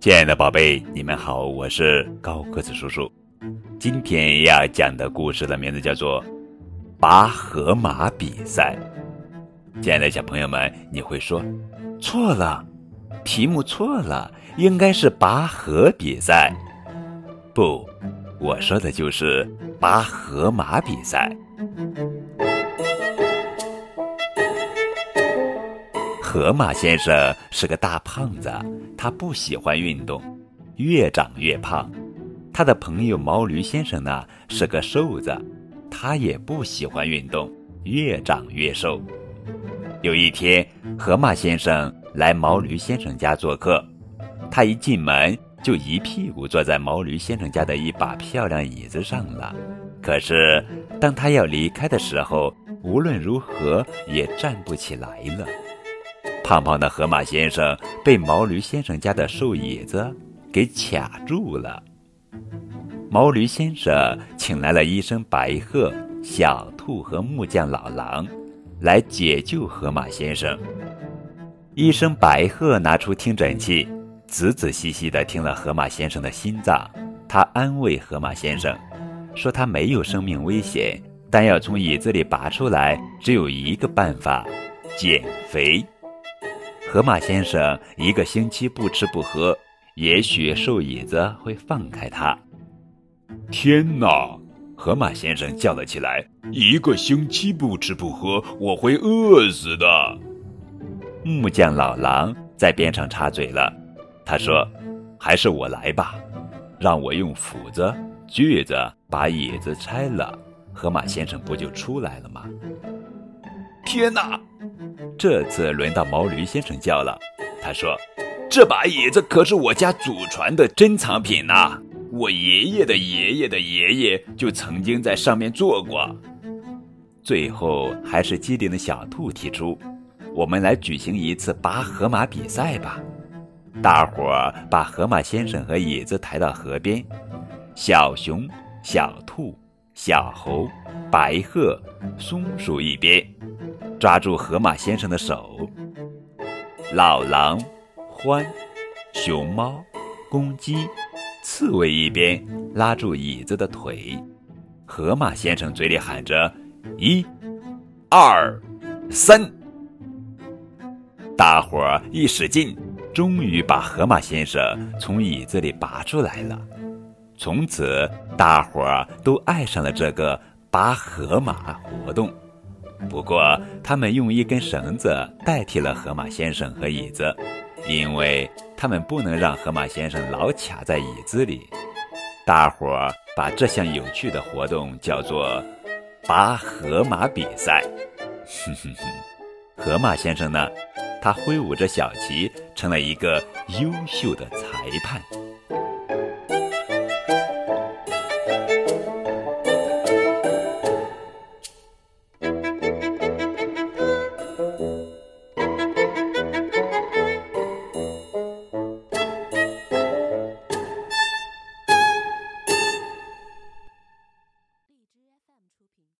亲爱的宝贝，你们好，我是高个子叔叔。今天要讲的故事的名字叫做《拔河马比赛》。亲爱的小朋友们，你会说错了，题目错了，应该是拔河比赛。不，我说的就是拔河马比赛。河马先生是个大胖子，他不喜欢运动，越长越胖。他的朋友毛驴先生呢是个瘦子，他也不喜欢运动，越长越瘦。有一天，河马先生来毛驴先生家做客，他一进门就一屁股坐在毛驴先生家的一把漂亮椅子上了。可是，当他要离开的时候，无论如何也站不起来了。胖胖的河马先生被毛驴先生家的瘦椅子给卡住了。毛驴先生请来了医生白鹤、小兔和木匠老狼，来解救河马先生。医生白鹤拿出听诊器，仔仔细细地听了河马先生的心脏。他安慰河马先生，说他没有生命危险，但要从椅子里拔出来，只有一个办法：减肥。河马先生一个星期不吃不喝，也许瘦椅子会放开他。天哪！河马先生叫了起来：“一个星期不吃不喝，我会饿死的。”木匠老狼在边上插嘴了，他说：“还是我来吧，让我用斧子、锯子把椅子拆了，河马先生不就出来了吗？”天哪！这次轮到毛驴先生叫了。他说：“这把椅子可是我家祖传的珍藏品呐，我爷爷的爷爷的爷爷就曾经在上面坐过。”最后还是机灵的小兔提出：“我们来举行一次拔河马比赛吧！”大伙儿把河马先生和椅子抬到河边，小熊、小兔、小猴、白鹤、松鼠一边。抓住河马先生的手，老狼、獾、熊猫、公鸡、刺猬一边拉住椅子的腿，河马先生嘴里喊着：“一、二、三！”大伙儿一使劲，终于把河马先生从椅子里拔出来了。从此，大伙儿都爱上了这个拔河马活动。不过，他们用一根绳子代替了河马先生和椅子，因为他们不能让河马先生老卡在椅子里。大伙儿把这项有趣的活动叫做“拔河马比赛”。哼哼哼，河马先生呢？他挥舞着小旗，成了一个优秀的裁判。